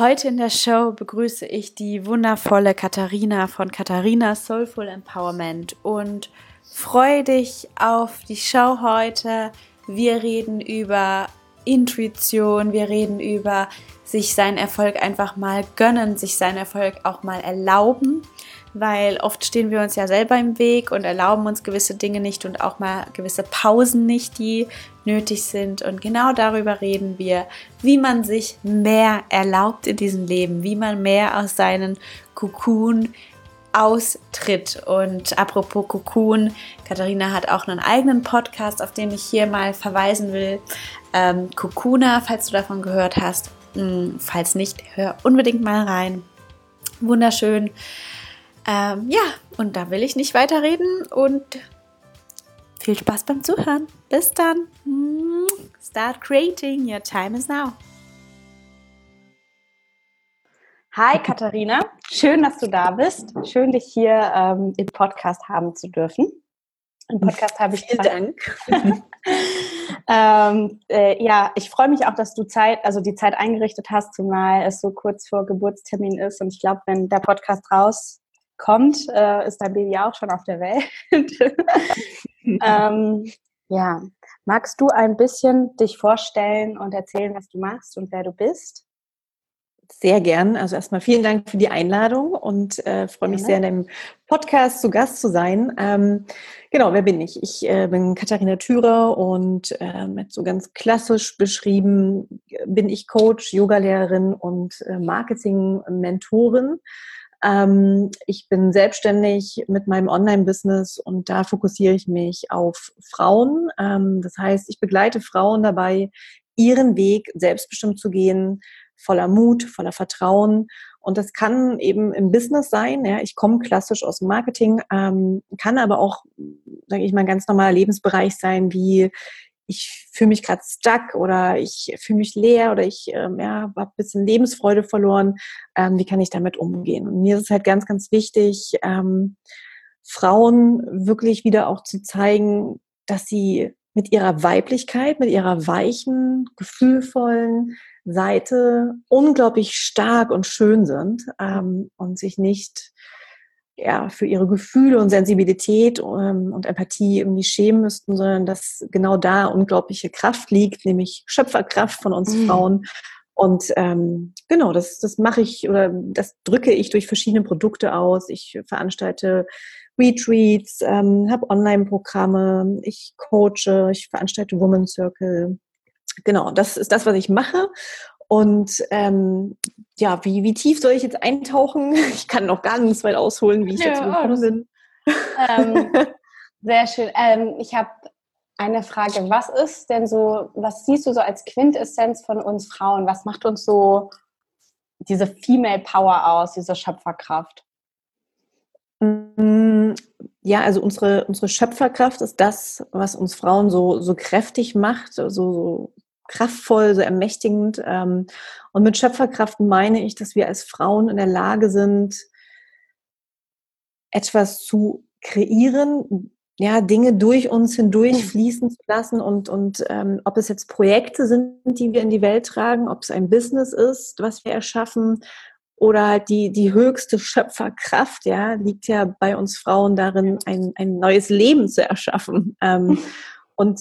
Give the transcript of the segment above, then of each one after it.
Heute in der Show begrüße ich die wundervolle Katharina von Katharina Soulful Empowerment und freue dich auf die Show heute. Wir reden über Intuition, wir reden über sich seinen Erfolg einfach mal gönnen, sich seinen Erfolg auch mal erlauben weil oft stehen wir uns ja selber im Weg und erlauben uns gewisse Dinge nicht und auch mal gewisse Pausen nicht, die nötig sind. Und genau darüber reden wir, wie man sich mehr erlaubt in diesem Leben, wie man mehr aus seinen Kokon austritt. Und apropos Kokon, Katharina hat auch einen eigenen Podcast, auf den ich hier mal verweisen will. Ähm, Kokuna, falls du davon gehört hast. Hm, falls nicht, hör unbedingt mal rein. Wunderschön. Ähm, ja, und da will ich nicht weiterreden und viel Spaß beim Zuhören. Bis dann. Start creating. Your time is now. Hi Katharina, schön, dass du da bist. Schön, dich hier ähm, im Podcast haben zu dürfen. Im Podcast habe ich Vielen Dank. ähm, äh, ja, ich freue mich auch, dass du Zeit, also die Zeit eingerichtet hast, zumal es so kurz vor Geburtstermin ist. Und ich glaube, wenn der Podcast raus kommt, äh, ist dein Baby auch schon auf der Welt. ähm, ja, magst du ein bisschen dich vorstellen und erzählen, was du machst und wer du bist? Sehr gern. Also erstmal vielen Dank für die Einladung und äh, freue mich sehr, in dem Podcast zu Gast zu sein. Ähm, genau, wer bin ich? Ich äh, bin Katharina Thürer und äh, mit so ganz klassisch beschrieben bin ich Coach, Yogalehrerin und äh, Marketing-Mentorin. Ähm, ich bin selbstständig mit meinem Online-Business und da fokussiere ich mich auf Frauen. Ähm, das heißt, ich begleite Frauen dabei, ihren Weg selbstbestimmt zu gehen, voller Mut, voller Vertrauen. Und das kann eben im Business sein. Ja, ich komme klassisch aus dem Marketing, ähm, kann aber auch, sage ich mal, ein ganz normaler Lebensbereich sein, wie ich fühle mich gerade stuck oder ich fühle mich leer oder ich ähm, ja, habe ein bisschen Lebensfreude verloren. Ähm, wie kann ich damit umgehen? Und mir ist es halt ganz, ganz wichtig, ähm, Frauen wirklich wieder auch zu zeigen, dass sie mit ihrer Weiblichkeit, mit ihrer weichen, gefühlvollen Seite unglaublich stark und schön sind ähm, und sich nicht ja, für ihre Gefühle und Sensibilität ähm, und Empathie irgendwie schämen müssten, sondern dass genau da unglaubliche Kraft liegt, nämlich Schöpferkraft von uns mhm. Frauen. Und ähm, genau, das, das mache ich oder das drücke ich durch verschiedene Produkte aus. Ich veranstalte Retreats, ähm, habe Online-Programme, ich coache, ich veranstalte Woman Circle. Genau, das ist das, was ich mache. Und ähm, ja, wie, wie tief soll ich jetzt eintauchen? Ich kann noch ganz weit ausholen, wie ich ja, dazu gekommen bin. Ähm, sehr schön. Ähm, ich habe eine Frage. Was ist denn so, was siehst du so als Quintessenz von uns Frauen? Was macht uns so diese Female Power aus, diese Schöpferkraft? Mm, ja, also unsere, unsere Schöpferkraft ist das, was uns Frauen so, so kräftig macht, so, so kraftvoll, so ermächtigend. Ähm, und mit Schöpferkraft meine ich, dass wir als Frauen in der Lage sind, etwas zu kreieren, ja, Dinge durch uns hindurch mhm. fließen zu lassen und, und ähm, ob es jetzt Projekte sind, die wir in die Welt tragen, ob es ein Business ist, was wir erschaffen oder halt die, die höchste Schöpferkraft, ja, liegt ja bei uns Frauen darin, ein, ein neues Leben zu erschaffen. Ähm, und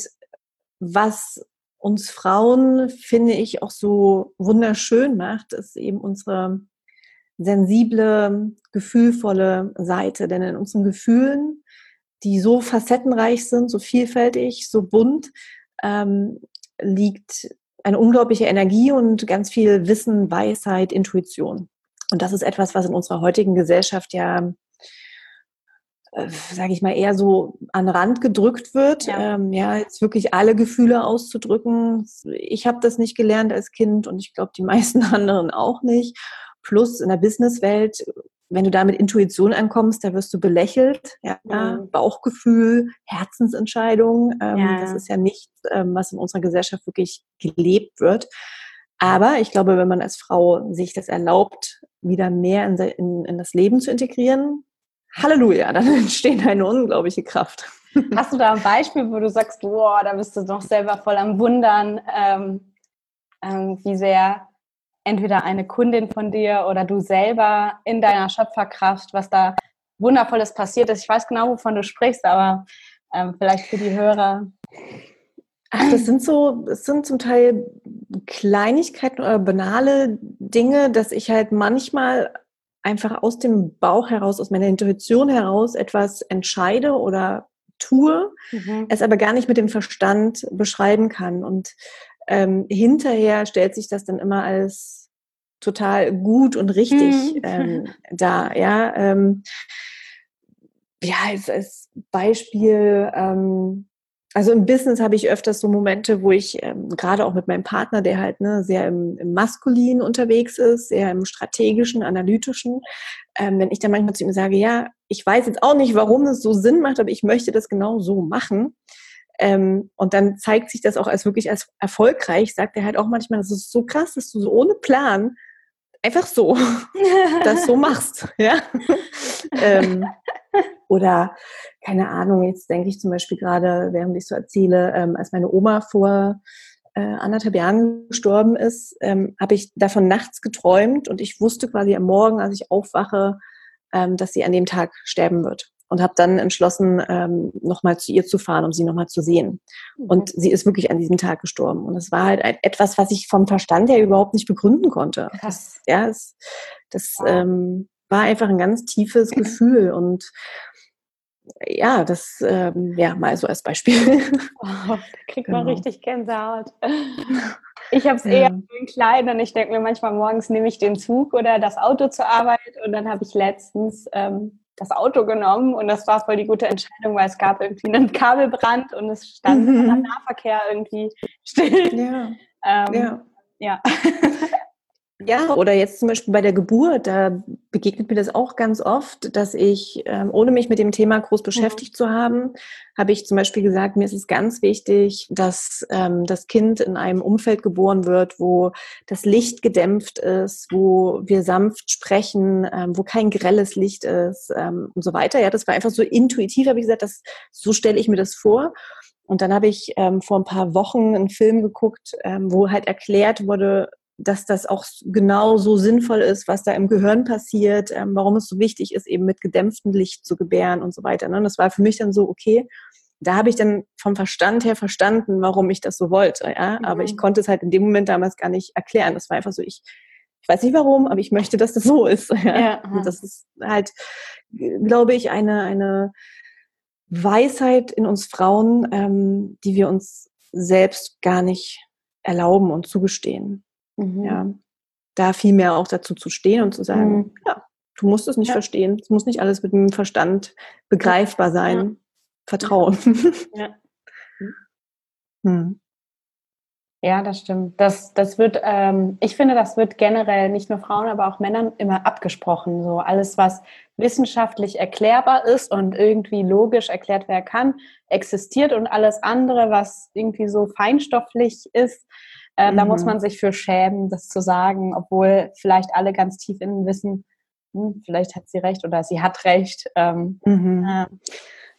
was uns Frauen, finde ich, auch so wunderschön macht, ist eben unsere sensible, gefühlvolle Seite. Denn in unseren Gefühlen, die so facettenreich sind, so vielfältig, so bunt, ähm, liegt eine unglaubliche Energie und ganz viel Wissen, Weisheit, Intuition. Und das ist etwas, was in unserer heutigen Gesellschaft ja äh, sage ich mal, eher so an Rand gedrückt wird. Ja. Ähm, ja, jetzt wirklich alle Gefühle auszudrücken. Ich habe das nicht gelernt als Kind und ich glaube, die meisten anderen auch nicht. Plus in der Businesswelt, wenn du da mit Intuition ankommst, da wirst du belächelt. Ja, mhm. Bauchgefühl, Herzensentscheidung. Ähm, ja. Das ist ja nichts, ähm, was in unserer Gesellschaft wirklich gelebt wird. Aber ich glaube, wenn man als Frau sich das erlaubt, wieder mehr in, in, in das Leben zu integrieren, Halleluja, dann entsteht eine unglaubliche Kraft. Hast du da ein Beispiel, wo du sagst, boah, da bist du noch selber voll am Wundern, ähm, ähm, wie sehr entweder eine Kundin von dir oder du selber in deiner Schöpferkraft, was da Wundervolles passiert ist. Ich weiß genau, wovon du sprichst, aber ähm, vielleicht für die Hörer. Ach, das sind so, es sind zum Teil Kleinigkeiten oder banale Dinge, dass ich halt manchmal einfach aus dem Bauch heraus, aus meiner Intuition heraus etwas entscheide oder tue, mhm. es aber gar nicht mit dem Verstand beschreiben kann. Und ähm, hinterher stellt sich das dann immer als total gut und richtig mhm. ähm, dar. Ja, ähm, ja als, als Beispiel, ähm, also im Business habe ich öfters so Momente, wo ich ähm, gerade auch mit meinem Partner, der halt ne, sehr im, im Maskulin unterwegs ist, sehr im strategischen, analytischen, ähm, wenn ich dann manchmal zu ihm sage, ja, ich weiß jetzt auch nicht, warum es so Sinn macht, aber ich möchte das genau so machen. Ähm, und dann zeigt sich das auch als wirklich als erfolgreich, sagt er halt auch manchmal, das ist so krass, dass du so ohne Plan einfach so das so machst. Ja? ähm, oder keine Ahnung, jetzt denke ich zum Beispiel gerade, während ich so erzähle, ähm, als meine Oma vor äh, anderthalb Jahren gestorben ist, ähm, habe ich davon nachts geträumt und ich wusste quasi am Morgen, als ich aufwache, ähm, dass sie an dem Tag sterben wird und habe dann entschlossen, ähm, nochmal zu ihr zu fahren, um sie nochmal zu sehen. Und sie ist wirklich an diesem Tag gestorben. Und es war halt etwas, was ich vom Verstand her überhaupt nicht begründen konnte. Krass. Das, ja, es, das ähm, war einfach ein ganz tiefes Gefühl und ja, das ähm, ja mal so als Beispiel. Oh, da kriegt genau. man richtig Gänsehaut. Ich habe es ja. eher in klein und ich denke mir manchmal morgens nehme ich den Zug oder das Auto zur Arbeit und dann habe ich letztens ähm, das Auto genommen und das war voll die gute Entscheidung, weil es gab irgendwie einen Kabelbrand und es stand mhm. Nahverkehr irgendwie still. Ja. Ähm, ja. ja. Ja, oder jetzt zum Beispiel bei der Geburt, da begegnet mir das auch ganz oft, dass ich, ähm, ohne mich mit dem Thema groß beschäftigt mhm. zu haben, habe ich zum Beispiel gesagt, mir ist es ganz wichtig, dass ähm, das Kind in einem Umfeld geboren wird, wo das Licht gedämpft ist, wo wir sanft sprechen, ähm, wo kein grelles Licht ist und so weiter. Ja, das war einfach so intuitiv, habe ich gesagt, das, so stelle ich mir das vor. Und dann habe ich ähm, vor ein paar Wochen einen Film geguckt, ähm, wo halt erklärt wurde, dass das auch genau so sinnvoll ist, was da im Gehirn passiert, ähm, warum es so wichtig ist, eben mit gedämpftem Licht zu gebären und so weiter. Ne? Und das war für mich dann so, okay, da habe ich dann vom Verstand her verstanden, warum ich das so wollte. Ja? Mhm. Aber ich mhm. konnte es halt in dem Moment damals gar nicht erklären. Das war einfach so, ich, ich weiß nicht warum, aber ich möchte, dass das so ist. Ja? ja und das ist halt, glaube ich, eine, eine Weisheit in uns Frauen, ähm, die wir uns selbst gar nicht erlauben und zugestehen. Mhm. Ja, da viel mehr auch dazu zu stehen und zu sagen, mhm. ja, du musst es nicht ja. verstehen. Es muss nicht alles mit dem Verstand begreifbar sein. Ja. Vertrauen. Ja. Hm. Ja, das stimmt. Das, das wird, ähm, ich finde, das wird generell nicht nur Frauen, aber auch Männern immer abgesprochen. So alles, was wissenschaftlich erklärbar ist und irgendwie logisch erklärt werden kann, existiert und alles andere, was irgendwie so feinstofflich ist, äh, mhm. Da muss mhm. man sich für schämen, das zu sagen, obwohl vielleicht alle ganz tief innen wissen, hm, vielleicht hat sie recht oder sie hat recht. Ähm, mhm. äh,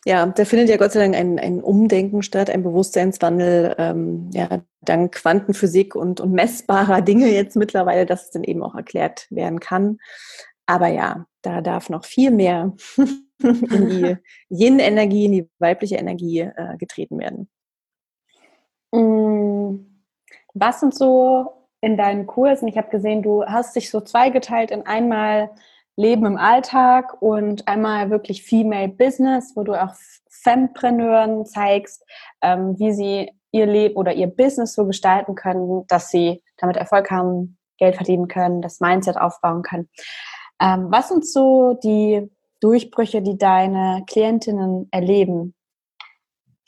ja, da findet ja Gott sei Dank ein, ein Umdenken statt, ein Bewusstseinswandel, ähm, ja, dank Quantenphysik und, und messbarer Dinge jetzt mittlerweile, dass es dann eben auch erklärt werden kann. Aber ja, da darf noch viel mehr in die Yin-Energie, in die weibliche Energie äh, getreten werden. Mm, was sind so in deinen Kursen? Ich habe gesehen, du hast dich so zweigeteilt in einmal Leben im Alltag und einmal wirklich Female Business, wo du auch Fempreneuren zeigst, ähm, wie sie ihr Leben oder ihr Business so gestalten können, dass sie damit Erfolg haben, Geld verdienen können, das Mindset aufbauen können. Ähm, was sind so die Durchbrüche, die deine Klientinnen erleben,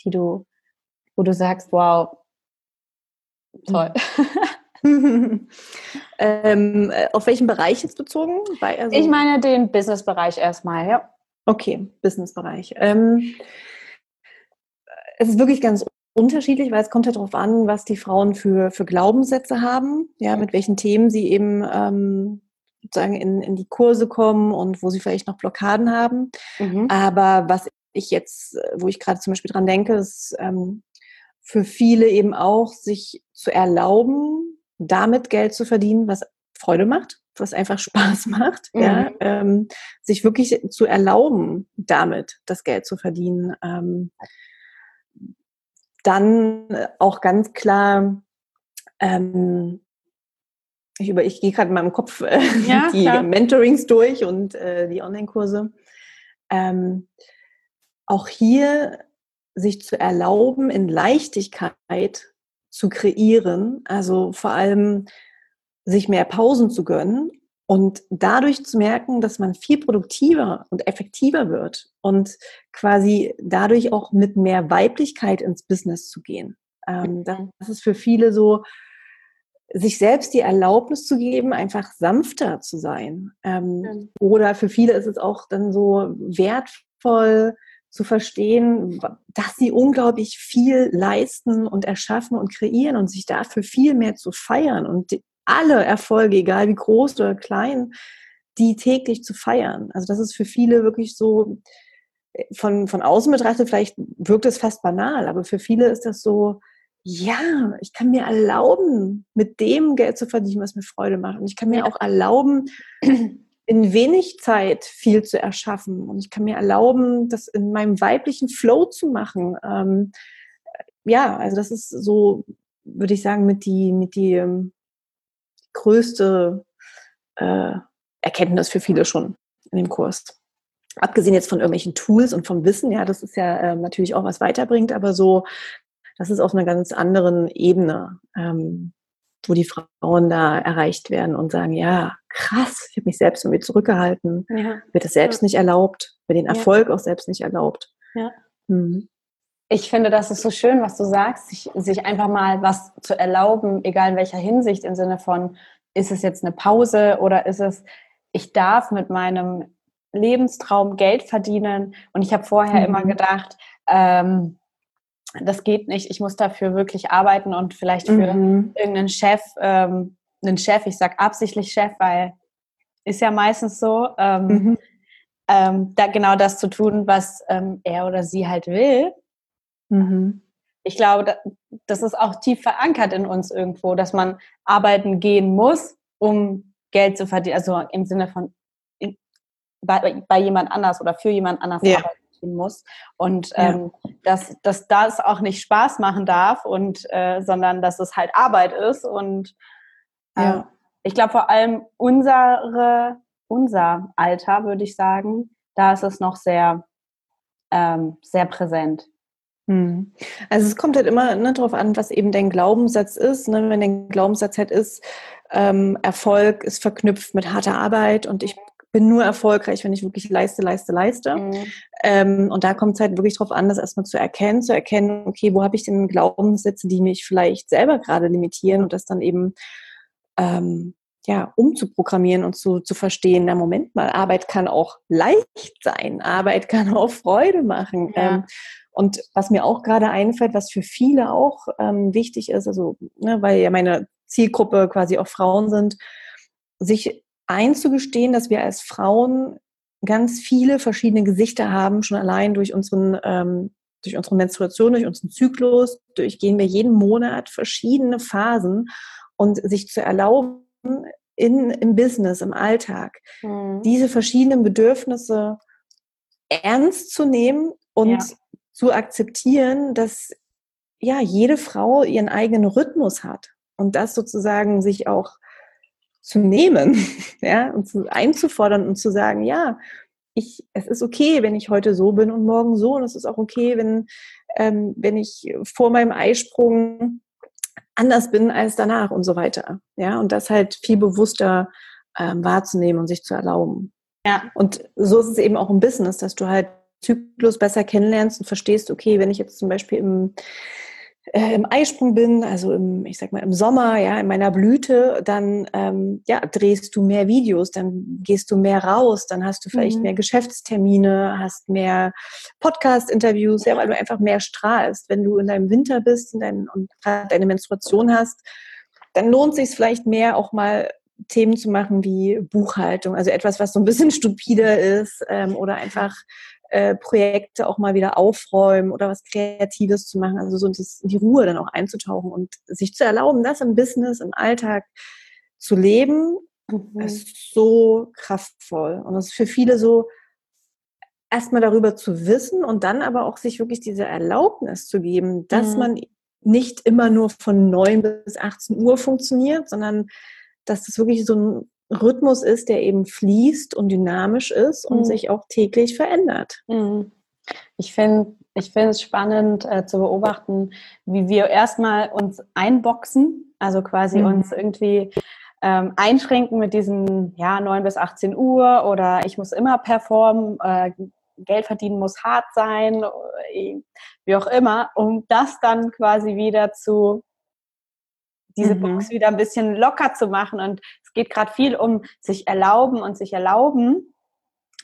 die du, wo du sagst, wow, toll. ähm, äh, auf welchen Bereich jetzt bezogen? Bei, also ich meine den Business-Bereich erstmal, ja. Okay, Business-Bereich. Ähm, es ist wirklich ganz unterschiedlich, weil es kommt ja darauf an, was die Frauen für, für Glaubenssätze haben, ja, mit welchen Themen sie eben ähm, sozusagen in, in die Kurse kommen und wo sie vielleicht noch Blockaden haben. Mhm. Aber was ich jetzt, wo ich gerade zum Beispiel dran denke, ist ähm, für viele eben auch, sich zu erlauben, damit Geld zu verdienen, was Freude macht, was einfach Spaß macht, mhm. ja, ähm, sich wirklich zu erlauben, damit das Geld zu verdienen. Ähm, dann auch ganz klar, ähm, ich, über, ich gehe gerade in meinem Kopf äh, ja, die klar. Mentorings durch und äh, die Online-Kurse. Ähm, auch hier sich zu erlauben, in Leichtigkeit zu kreieren, also vor allem sich mehr Pausen zu gönnen und dadurch zu merken, dass man viel produktiver und effektiver wird und quasi dadurch auch mit mehr Weiblichkeit ins Business zu gehen. Ähm, mhm. das ist für viele so, sich selbst die Erlaubnis zu geben, einfach sanfter zu sein. Ähm, Oder für viele ist es auch dann so wertvoll zu verstehen, dass sie unglaublich viel leisten und erschaffen und kreieren und sich dafür viel mehr zu feiern und alle Erfolge, egal wie groß oder klein, die täglich zu feiern. Also das ist für viele wirklich so, äh, von, von außen betrachtet, vielleicht wirkt es fast banal, aber für viele ist das so, ja, ich kann mir erlauben, mit dem Geld zu verdienen, was mir Freude macht. Und ich kann mir auch erlauben, in wenig Zeit viel zu erschaffen. Und ich kann mir erlauben, das in meinem weiblichen Flow zu machen. Ähm, ja, also das ist so, würde ich sagen, mit die, mit die ähm, größte äh, Erkenntnis für viele schon in dem Kurs. Abgesehen jetzt von irgendwelchen Tools und vom Wissen, ja, das ist ja äh, natürlich auch was weiterbringt, aber so, das ist auf einer ganz anderen Ebene, ähm, wo die Frauen da erreicht werden und sagen, ja, krass, ich habe mich selbst irgendwie zurückgehalten, ja. wird es selbst ja. nicht erlaubt, wird den Erfolg ja. auch selbst nicht erlaubt. Ja. Mhm. Ich finde, das ist so schön, was du sagst, sich, sich einfach mal was zu erlauben, egal in welcher Hinsicht, im Sinne von, ist es jetzt eine Pause oder ist es, ich darf mit meinem Lebenstraum Geld verdienen. Und ich habe vorher mhm. immer gedacht, ähm, das geht nicht, ich muss dafür wirklich arbeiten und vielleicht für mhm. irgendeinen Chef, ähm, einen Chef, ich sage absichtlich Chef, weil ist ja meistens so, ähm, mhm. ähm, da genau das zu tun, was ähm, er oder sie halt will. Mhm. Ich glaube, das ist auch tief verankert in uns irgendwo, dass man arbeiten gehen muss, um Geld zu verdienen. Also im Sinne von bei, bei, jemand anders oder für jemand anders ja. arbeiten gehen muss. Und ja. ähm, dass, dass das auch nicht Spaß machen darf und äh, sondern dass es halt Arbeit ist. Und äh, ja. ich glaube vor allem unsere, unser Alter, würde ich sagen, da ist es noch sehr, ähm, sehr präsent. Hm. Also es kommt halt immer ne, darauf an, was eben dein Glaubenssatz ist. Ne? Wenn dein Glaubenssatz halt ist, ähm, Erfolg ist verknüpft mit harter Arbeit und ich bin nur erfolgreich, wenn ich wirklich leiste, leiste, leiste. Mhm. Ähm, und da kommt es halt wirklich darauf an, das erstmal zu erkennen, zu erkennen, okay, wo habe ich denn Glaubenssätze, die mich vielleicht selber gerade limitieren und das dann eben ähm, ja, umzuprogrammieren und zu, zu verstehen, na Moment mal, Arbeit kann auch leicht sein, Arbeit kann auch Freude machen. Ja. Ähm, und was mir auch gerade einfällt, was für viele auch ähm, wichtig ist, also ne, weil ja meine Zielgruppe quasi auch Frauen sind, sich einzugestehen, dass wir als Frauen ganz viele verschiedene Gesichter haben, schon allein durch unseren ähm, durch unsere Menstruation, durch unseren Zyklus, durchgehen wir jeden Monat verschiedene Phasen und sich zu erlauben, in, im Business, im Alltag, mhm. diese verschiedenen Bedürfnisse ernst zu nehmen und ja zu akzeptieren, dass ja jede Frau ihren eigenen Rhythmus hat und das sozusagen sich auch zu nehmen, ja, und zu, einzufordern und zu sagen, ja, ich, es ist okay, wenn ich heute so bin und morgen so, und es ist auch okay, wenn, ähm, wenn ich vor meinem Eisprung anders bin als danach und so weiter. Ja, und das halt viel bewusster ähm, wahrzunehmen und sich zu erlauben. Ja. Und so ist es eben auch im Business, dass du halt Zyklus besser kennenlernst und verstehst, okay, wenn ich jetzt zum Beispiel im äh, im Eisprung bin, also im, ich sag mal, im Sommer, ja, in meiner Blüte, dann ähm, ja, drehst du mehr Videos, dann gehst du mehr raus, dann hast du vielleicht mhm. mehr Geschäftstermine, hast mehr Podcast-Interviews, ja, weil du einfach mehr strahlst. Wenn du in deinem Winter bist in dein, und deine Menstruation hast, dann lohnt sich vielleicht mehr auch mal Themen zu machen wie Buchhaltung, also etwas, was so ein bisschen stupider ist ähm, oder einfach äh, Projekte auch mal wieder aufräumen oder was Kreatives zu machen, also so in die Ruhe dann auch einzutauchen und sich zu erlauben, das im Business, im Alltag zu leben, mhm. ist so kraftvoll. Und es ist für viele so, erstmal darüber zu wissen und dann aber auch sich wirklich diese Erlaubnis zu geben, dass mhm. man nicht immer nur von 9 bis 18 Uhr funktioniert, sondern dass das wirklich so ein Rhythmus ist, der eben fließt und dynamisch ist und mhm. sich auch täglich verändert. Mhm. Ich finde ich finde es spannend äh, zu beobachten, wie wir erstmal uns einboxen, also quasi mhm. uns irgendwie ähm, einschränken mit diesen ja, 9 bis 18 Uhr oder ich muss immer performen, äh, Geld verdienen muss hart sein, äh, wie auch immer, um das dann quasi wieder zu diese mhm. Box wieder ein bisschen locker zu machen. Und es geht gerade viel um sich erlauben und sich erlauben.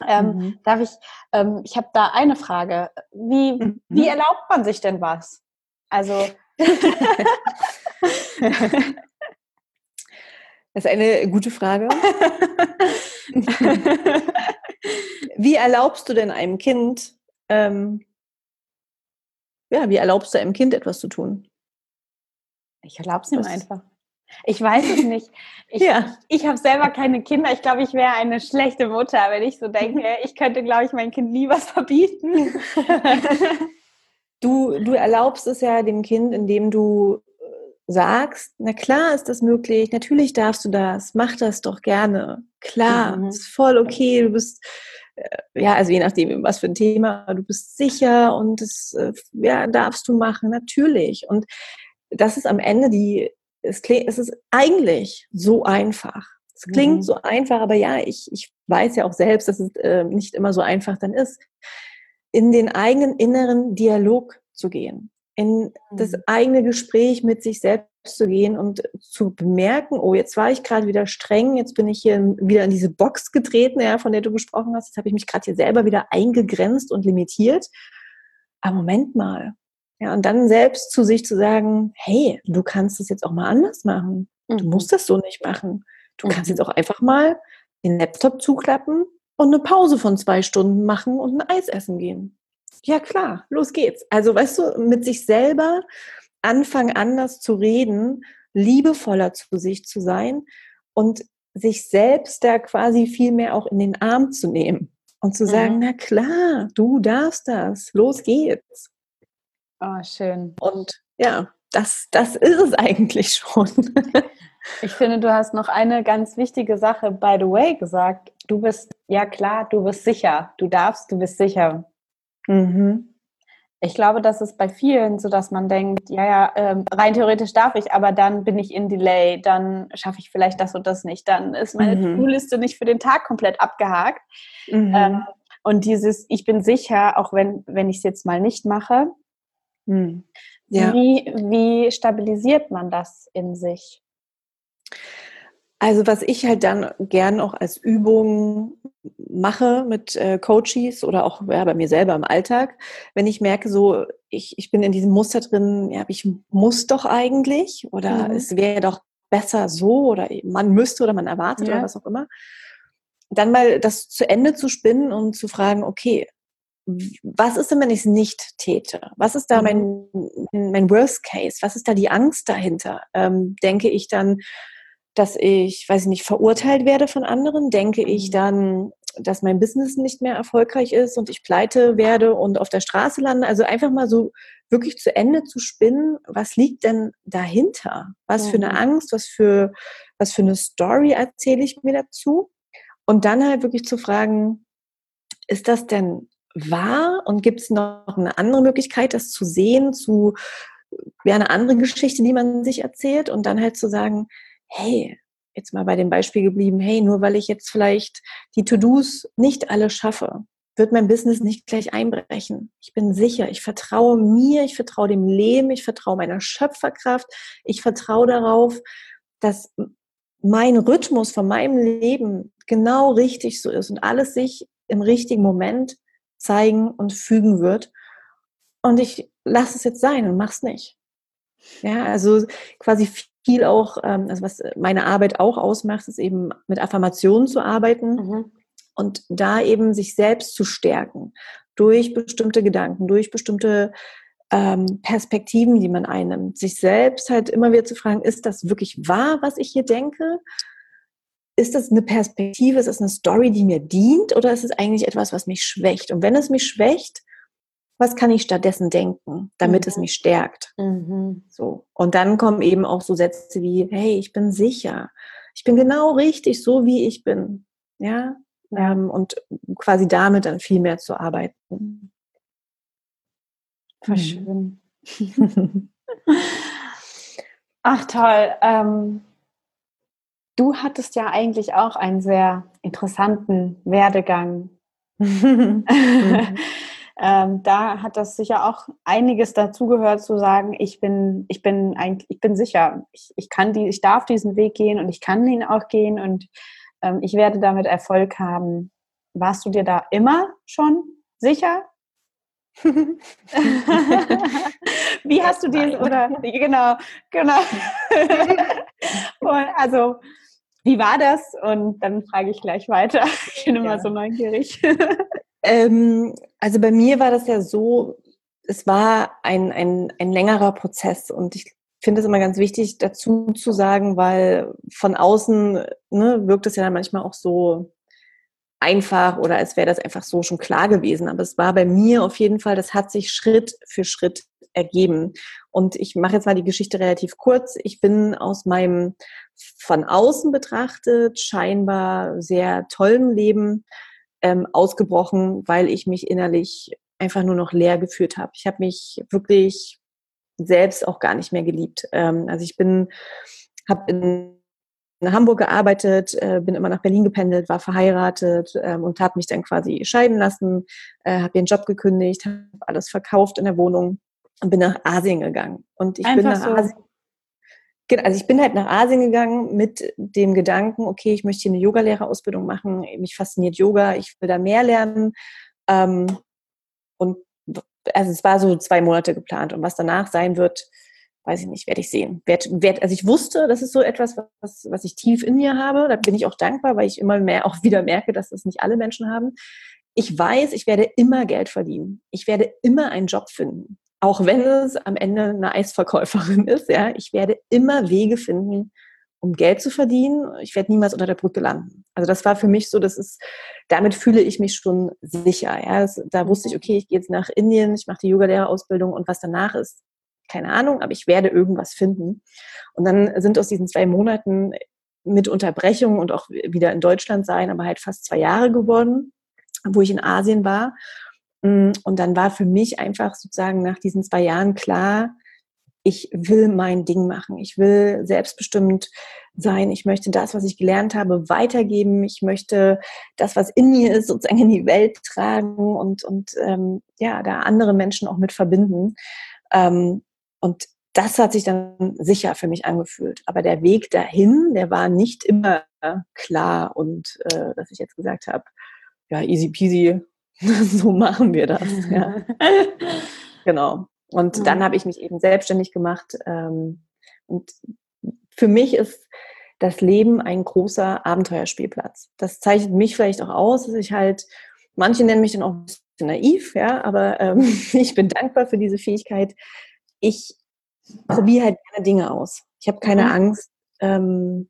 Ähm, mhm. Darf ich, ähm, ich habe da eine Frage. Wie, mhm. wie erlaubt man sich denn was? Also. Das ist eine gute Frage. wie erlaubst du denn einem Kind, ähm, ja, wie erlaubst du einem Kind etwas zu tun? Ich erlaube es ihm einfach. Ich weiß es nicht. Ich, ja. ich habe selber keine Kinder. Ich glaube, ich wäre eine schlechte Mutter, wenn ich so denke, ich könnte, glaube ich, mein Kind nie was verbieten. Du, du erlaubst es ja dem Kind, indem du äh, sagst, na klar ist das möglich, natürlich darfst du das, mach das doch gerne. Klar, mhm. ist voll okay, du bist, äh, ja, also je nachdem, was für ein Thema, du bist sicher und das, äh, ja, darfst du machen, natürlich. Und das ist am Ende die, es, klingt, es ist eigentlich so einfach. Es klingt mhm. so einfach, aber ja, ich, ich weiß ja auch selbst, dass es äh, nicht immer so einfach dann ist, in den eigenen inneren Dialog zu gehen, in mhm. das eigene Gespräch mit sich selbst zu gehen und zu bemerken, oh, jetzt war ich gerade wieder streng, jetzt bin ich hier wieder in diese Box getreten, ja, von der du gesprochen hast, jetzt habe ich mich gerade hier selber wieder eingegrenzt und limitiert. Aber Moment mal, ja, und dann selbst zu sich zu sagen, hey, du kannst es jetzt auch mal anders machen. Du mhm. musst das so nicht machen. Du mhm. kannst jetzt auch einfach mal den Laptop zuklappen und eine Pause von zwei Stunden machen und ein Eis essen gehen. Ja, klar, los geht's. Also, weißt du, mit sich selber anfangen, anders zu reden, liebevoller zu sich zu sein und sich selbst da quasi viel mehr auch in den Arm zu nehmen und zu sagen, mhm. na klar, du darfst das, los geht's. Oh, schön. Und ja, das, das ist es eigentlich schon. ich finde, du hast noch eine ganz wichtige Sache, by the way, gesagt. Du bist, ja klar, du bist sicher. Du darfst, du bist sicher. Mhm. Ich glaube, das ist bei vielen so, dass man denkt, ja, ja, ähm, rein theoretisch darf ich, aber dann bin ich in Delay, dann schaffe ich vielleicht das und das nicht, dann ist meine mhm. To-Do-Liste nicht für den Tag komplett abgehakt. Mhm. Ähm, und dieses, ich bin sicher, auch wenn, wenn ich es jetzt mal nicht mache, hm. Ja. Wie, wie stabilisiert man das in sich? Also was ich halt dann gern auch als Übung mache mit äh, Coaches oder auch ja, bei mir selber im Alltag, wenn ich merke, so ich, ich bin in diesem Muster drin, ja, ich muss doch eigentlich oder mhm. es wäre doch besser so oder man müsste oder man erwartet ja. oder was auch immer, dann mal das zu Ende zu spinnen und zu fragen, okay, was ist denn, wenn ich es nicht täte? Was ist da mein, mhm. mein Worst Case? Was ist da die Angst dahinter? Ähm, denke ich dann, dass ich, weiß ich nicht, verurteilt werde von anderen? Denke ich mhm. dann, dass mein Business nicht mehr erfolgreich ist und ich pleite werde und auf der Straße lande? Also einfach mal so wirklich zu Ende zu spinnen, was liegt denn dahinter? Was mhm. für eine mhm. Angst, was für, was für eine Story erzähle ich mir dazu? Und dann halt wirklich zu fragen, ist das denn wahr? Und gibt es noch eine andere Möglichkeit, das zu sehen, zu wäre eine andere Geschichte, die man sich erzählt und dann halt zu sagen, hey, jetzt mal bei dem Beispiel geblieben, hey, nur weil ich jetzt vielleicht die To-Dos nicht alle schaffe, wird mein Business nicht gleich einbrechen. Ich bin sicher, ich vertraue mir, ich vertraue dem Leben, ich vertraue meiner Schöpferkraft, ich vertraue darauf, dass mein Rhythmus von meinem Leben genau richtig so ist und alles sich im richtigen Moment zeigen und fügen wird. Und ich lasse es jetzt sein und mach's nicht. Ja, also quasi viel auch, ähm, also was meine Arbeit auch ausmacht, ist eben mit Affirmationen zu arbeiten mhm. und da eben sich selbst zu stärken durch bestimmte Gedanken, durch bestimmte ähm, Perspektiven, die man einnimmt. Sich selbst halt immer wieder zu fragen, ist das wirklich wahr, was ich hier denke? Ist das eine Perspektive, ist das eine Story, die mir dient oder ist es eigentlich etwas, was mich schwächt? Und wenn es mich schwächt, was kann ich stattdessen denken, damit mhm. es mich stärkt? Mhm. So. Und dann kommen eben auch so Sätze wie, hey, ich bin sicher. Ich bin genau richtig, so wie ich bin. Ja. Ähm, und quasi damit dann viel mehr zu arbeiten. Voll mhm. schön. Ach toll. Ähm, du hattest ja eigentlich auch einen sehr interessanten Werdegang. mhm ähm, da hat das sicher auch einiges dazugehört zu sagen, ich bin, ich bin eigentlich, ich bin sicher, ich, ich kann die, ich darf diesen Weg gehen und ich kann ihn auch gehen und ähm, ich werde damit Erfolg haben. Warst du dir da immer schon sicher? Wie hast du dies oder genau, genau. also wie war das? Und dann frage ich gleich weiter. Ich bin immer ja. so neugierig. Ähm, also bei mir war das ja so, es war ein, ein, ein längerer Prozess und ich finde es immer ganz wichtig dazu zu sagen, weil von außen ne, wirkt es ja dann manchmal auch so einfach oder als wäre das einfach so schon klar gewesen. Aber es war bei mir auf jeden Fall, das hat sich Schritt für Schritt ergeben. Und ich mache jetzt mal die Geschichte relativ kurz. Ich bin aus meinem von außen betrachtet scheinbar sehr tollen Leben ähm, ausgebrochen, weil ich mich innerlich einfach nur noch leer geführt habe. Ich habe mich wirklich selbst auch gar nicht mehr geliebt. Ähm, also ich bin, habe in in Hamburg gearbeitet, äh, bin immer nach Berlin gependelt, war verheiratet ähm, und habe mich dann quasi scheiden lassen, äh, habe den Job gekündigt, habe alles verkauft in der Wohnung und bin nach Asien gegangen. Und ich Einfach bin nach so. Asien Genau, also ich bin halt nach Asien gegangen mit dem Gedanken, okay, ich möchte hier eine Yogalehrerausbildung machen, mich fasziniert Yoga, ich will da mehr lernen. Ähm, und also es war so zwei Monate geplant und was danach sein wird, weiß ich nicht, werde ich sehen. Werd, werd, also ich wusste, das ist so etwas, was, was ich tief in mir habe. Da bin ich auch dankbar, weil ich immer mehr auch wieder merke, dass das nicht alle Menschen haben. Ich weiß, ich werde immer Geld verdienen. Ich werde immer einen Job finden auch wenn es am Ende eine Eisverkäuferin ist, ja, ich werde immer Wege finden, um Geld zu verdienen. Ich werde niemals unter der Brücke landen. Also das war für mich so, das ist, damit fühle ich mich schon sicher. Ja, das, da wusste ich, okay, ich gehe jetzt nach Indien, ich mache die Yoga-Lehrerausbildung und was danach ist, keine Ahnung, aber ich werde irgendwas finden. Und dann sind aus diesen zwei Monaten mit Unterbrechung und auch wieder in Deutschland sein, aber halt fast zwei Jahre geworden, wo ich in Asien war. Mm, und dann war für mich einfach sozusagen nach diesen zwei Jahren klar, ich will mein Ding machen. Ich will selbstbestimmt sein. Ich möchte das, was ich gelernt habe, weitergeben. Ich möchte das, was in mir ist, sozusagen in die Welt tragen und, und ähm, ja, da andere Menschen auch mit verbinden. Ähm, und das hat sich dann sicher für mich angefühlt. Aber der Weg dahin, der war nicht immer klar und äh, dass ich jetzt gesagt habe, ja, easy peasy, so machen wir das. Ja. genau. Und dann habe ich mich eben selbstständig gemacht. Ähm, und für mich ist das Leben ein großer Abenteuerspielplatz. Das zeichnet mich vielleicht auch aus, dass ich halt, manche nennen mich dann auch ein bisschen naiv, ja, aber ähm, ich bin dankbar für diese Fähigkeit. Ich probiere halt gerne Dinge aus. Ich habe keine mhm. Angst ähm,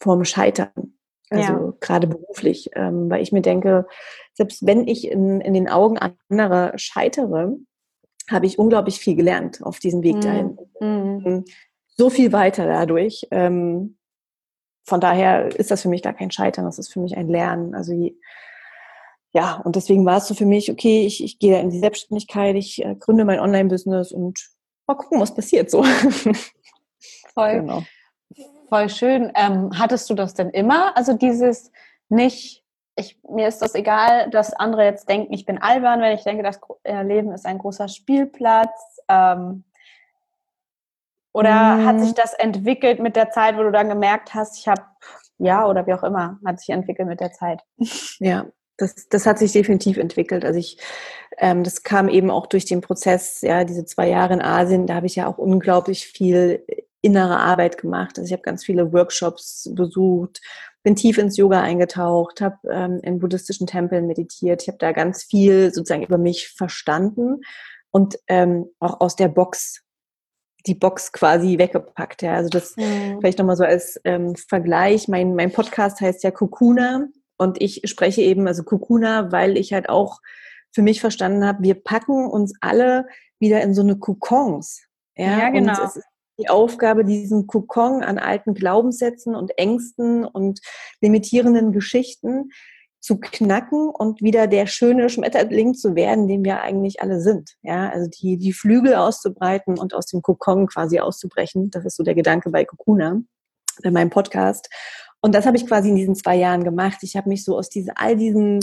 vorm Scheitern. Also ja. gerade beruflich, ähm, weil ich mir denke, selbst wenn ich in, in den Augen anderer scheitere, habe ich unglaublich viel gelernt auf diesem Weg mhm. dahin. Mhm. So viel weiter dadurch. Ähm, von daher ist das für mich gar kein Scheitern, das ist für mich ein Lernen. Also ja, und deswegen war es so für mich, okay, ich, ich gehe in die Selbstständigkeit, ich äh, gründe mein Online-Business und mal gucken, was passiert so. Voll, genau. Voll schön. Ähm, hattest du das denn immer? Also dieses nicht, ich, mir ist das egal, dass andere jetzt denken, ich bin albern, wenn ich denke, das äh, Leben ist ein großer Spielplatz. Ähm, oder mhm. hat sich das entwickelt mit der Zeit, wo du dann gemerkt hast, ich habe, ja, oder wie auch immer, hat sich entwickelt mit der Zeit? Ja, das, das hat sich definitiv entwickelt. Also ich, ähm, das kam eben auch durch den Prozess, ja, diese zwei Jahre in Asien, da habe ich ja auch unglaublich viel innere Arbeit gemacht. Also ich habe ganz viele Workshops besucht, bin tief ins Yoga eingetaucht, habe ähm, in buddhistischen Tempeln meditiert. Ich habe da ganz viel sozusagen über mich verstanden und ähm, auch aus der Box die Box quasi weggepackt. Ja. Also das mhm. vielleicht nochmal so als ähm, Vergleich. Mein, mein Podcast heißt ja Kokuna und ich spreche eben, also Kokuna, weil ich halt auch für mich verstanden habe, wir packen uns alle wieder in so eine Kokons. Ja, ja genau. Und es ist die Aufgabe, diesen Kokon an alten Glaubenssätzen und Ängsten und limitierenden Geschichten zu knacken und wieder der schöne Schmetterling zu werden, den wir eigentlich alle sind. Ja, also die, die Flügel auszubreiten und aus dem Kokon quasi auszubrechen. Das ist so der Gedanke bei Kokuna, bei meinem Podcast. Und das habe ich quasi in diesen zwei Jahren gemacht. Ich habe mich so aus diese, all diesen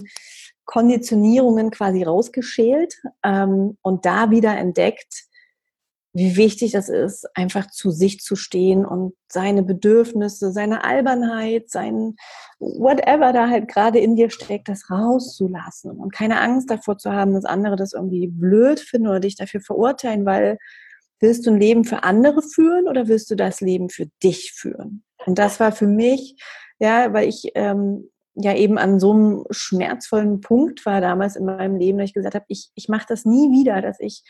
Konditionierungen quasi rausgeschält ähm, und da wieder entdeckt, wie wichtig das ist, einfach zu sich zu stehen und seine Bedürfnisse, seine Albernheit, sein whatever da halt gerade in dir steckt, das rauszulassen und keine Angst davor zu haben, dass andere das irgendwie blöd finden oder dich dafür verurteilen, weil willst du ein Leben für andere führen oder willst du das Leben für dich führen? Und das war für mich, ja, weil ich ähm, ja eben an so einem schmerzvollen Punkt war damals in meinem Leben, dass ich gesagt habe, ich, ich mache das nie wieder, dass ich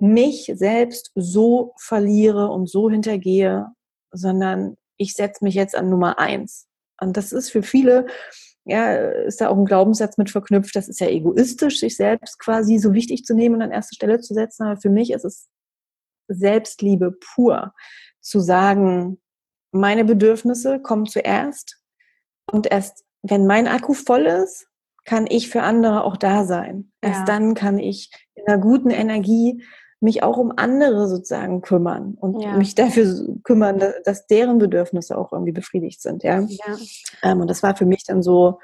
mich selbst so verliere und so hintergehe, sondern ich setze mich jetzt an Nummer eins. Und das ist für viele, ja, ist da auch ein Glaubenssatz mit verknüpft, das ist ja egoistisch, sich selbst quasi so wichtig zu nehmen und an erste Stelle zu setzen. Aber für mich ist es Selbstliebe pur, zu sagen, meine Bedürfnisse kommen zuerst und erst wenn mein Akku voll ist, kann ich für andere auch da sein. Erst ja. dann kann ich in einer guten Energie mich auch um andere sozusagen kümmern und ja. mich dafür kümmern, dass deren Bedürfnisse auch irgendwie befriedigt sind. Ja. ja. Ähm, und das war für mich dann so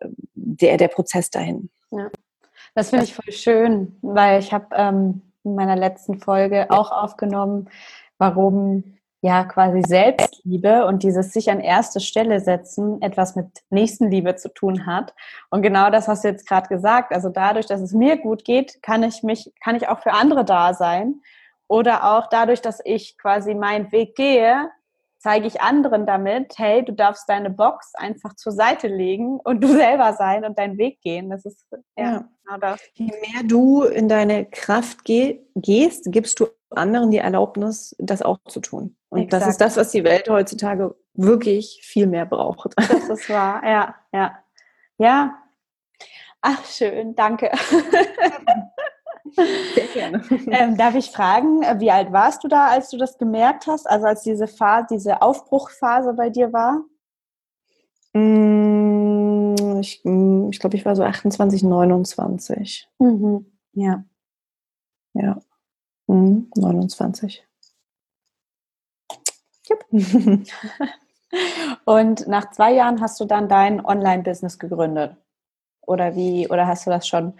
ähm, der, der Prozess dahin. Ja. Das finde ich voll schön, weil ich habe ähm, in meiner letzten Folge auch aufgenommen, warum ja quasi Selbstliebe und dieses sich an erste Stelle setzen etwas mit Nächstenliebe zu tun hat. Und genau das hast du jetzt gerade gesagt. Also dadurch, dass es mir gut geht, kann ich mich, kann ich auch für andere da sein. Oder auch dadurch, dass ich quasi meinen Weg gehe, zeige ich anderen damit, hey, du darfst deine Box einfach zur Seite legen und du selber sein und deinen Weg gehen. Das ist ja, genau das. Je mehr du in deine Kraft geh gehst, gibst du anderen die Erlaubnis, das auch zu tun. Und Exakt. das ist das, was die Welt heutzutage wirklich viel mehr braucht. Das ist wahr, ja, ja. Ja. Ach, schön, danke. Sehr gerne. Ähm, darf ich fragen, wie alt warst du da, als du das gemerkt hast? Also als diese Phase, diese Aufbruchphase bei dir war? Mm, ich, mm, ich glaube, ich war so 28, 29. Mhm. Ja. Ja. Mhm, 29. Yep. Und nach zwei Jahren hast du dann dein Online-Business gegründet? Oder wie, oder hast du das schon?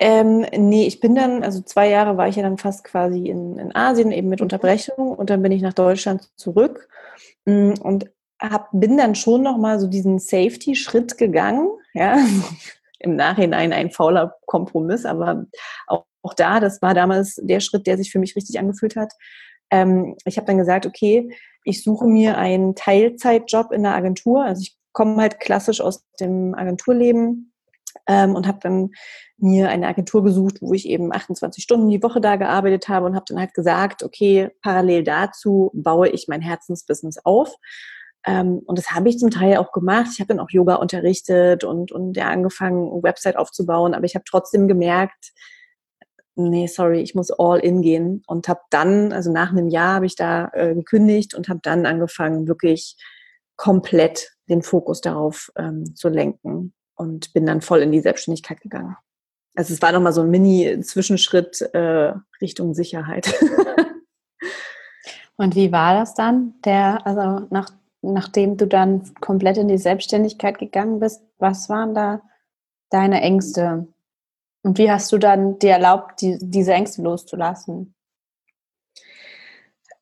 Ähm, nee, ich bin dann, also zwei Jahre war ich ja dann fast quasi in, in Asien, eben mit Unterbrechung und dann bin ich nach Deutschland zurück mm, und hab, bin dann schon nochmal so diesen Safety-Schritt gegangen, ja, im Nachhinein ein fauler Kompromiss, aber auch, auch da, das war damals der Schritt, der sich für mich richtig angefühlt hat. Ähm, ich habe dann gesagt, okay, ich suche mir einen Teilzeitjob in der Agentur. Also ich komme halt klassisch aus dem Agenturleben ähm, und habe dann mir eine Agentur gesucht, wo ich eben 28 Stunden die Woche da gearbeitet habe und habe dann halt gesagt, okay, parallel dazu baue ich mein Herzensbusiness auf. Ähm, und das habe ich zum Teil auch gemacht. Ich habe dann auch Yoga unterrichtet und, und ja, angefangen, eine Website aufzubauen. Aber ich habe trotzdem gemerkt, nee, sorry, ich muss all in gehen und habe dann, also nach einem Jahr habe ich da äh, gekündigt und habe dann angefangen, wirklich komplett den Fokus darauf ähm, zu lenken und bin dann voll in die Selbstständigkeit gegangen. Also es war nochmal so ein Mini-Zwischenschritt äh, Richtung Sicherheit. und wie war das dann? Der, also nach, nachdem du dann komplett in die Selbstständigkeit gegangen bist, was waren da deine Ängste? Und wie hast du dann dir erlaubt, die, diese Ängste loszulassen?